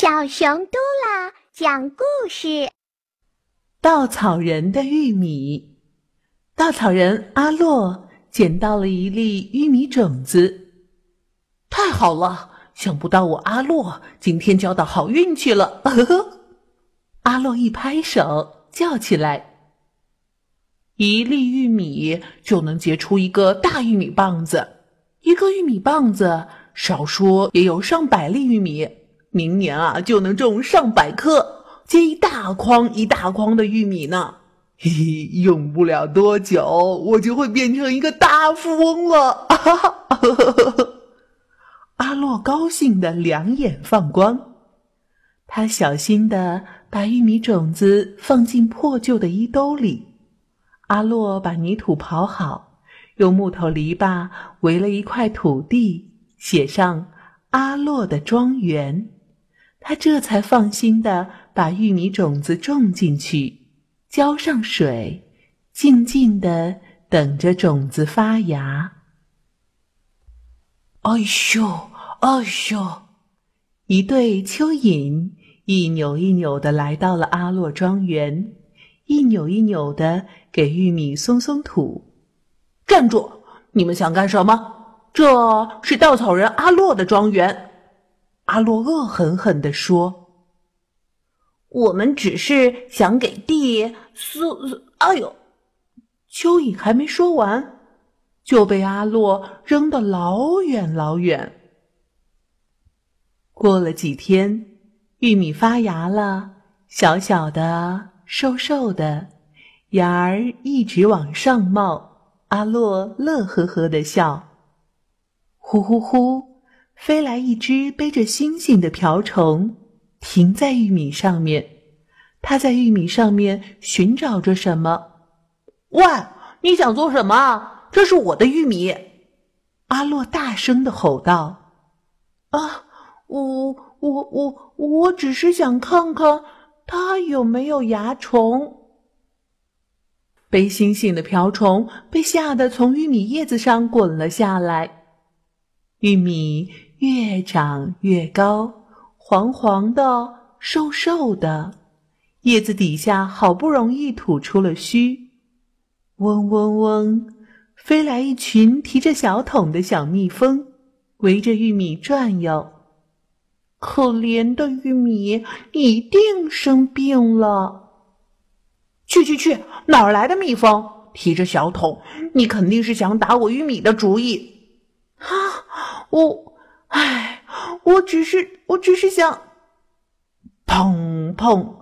小熊嘟啦讲故事：稻草人的玉米。稻草人阿洛捡到了一粒玉米种子，太好了！想不到我阿洛今天交到好运气了。呵呵，阿洛一拍手叫起来：“一粒玉米就能结出一个大玉米棒子，一个玉米棒子少说也有上百粒玉米。”明年啊，就能种上百棵，结一大筐一大筐的玉米呢。嘿嘿，用不了多久，我就会变成一个大富翁了。哈 哈阿洛高兴的两眼放光，他小心的把玉米种子放进破旧的衣兜里。阿洛把泥土刨好，用木头篱笆围了一块土地，写上“阿洛的庄园”。他这才放心的把玉米种子种进去，浇上水，静静的等着种子发芽。哎呦，哎呦！一对蚯蚓一扭一扭的来到了阿洛庄园，一扭一扭的给玉米松松土。站住！你们想干什么？这是稻草人阿洛的庄园。阿洛恶狠狠地说：“我们只是想给地松……哎呦！”蚯蚓还没说完，就被阿洛扔得老远老远。过了几天，玉米发芽了，小小的、瘦瘦的，芽儿一直往上冒。阿洛乐呵呵的笑，呼呼呼。飞来一只背着星星的瓢虫，停在玉米上面。它在玉米上面寻找着什么？喂，你想做什么？这是我的玉米！阿洛大声的吼道：“啊，我我我我只是想看看它有没有蚜虫。”背星星的瓢虫被吓得从玉米叶子上滚了下来。玉米。越长越高，黄黄的，瘦瘦的，叶子底下好不容易吐出了须。嗡嗡嗡，飞来一群提着小桶的小蜜蜂，围着玉米转悠。可怜的玉米一定生病了。去去去，哪儿来的蜜蜂？提着小桶，你肯定是想打我玉米的主意。我。唉，我只是，我只是想，砰砰！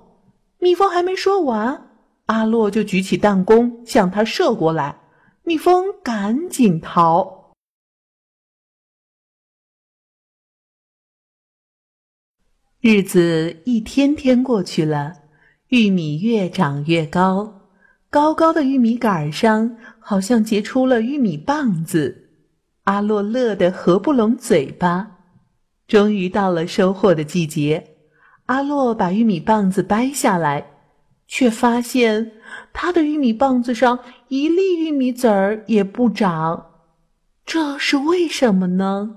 蜜蜂还没说完，阿洛就举起弹弓向他射过来，蜜蜂赶紧逃。日子一天天过去了，玉米越长越高，高高的玉米杆上好像结出了玉米棒子。阿洛乐得合不拢嘴巴。终于到了收获的季节，阿洛把玉米棒子掰下来，却发现他的玉米棒子上一粒玉米籽儿也不长。这是为什么呢？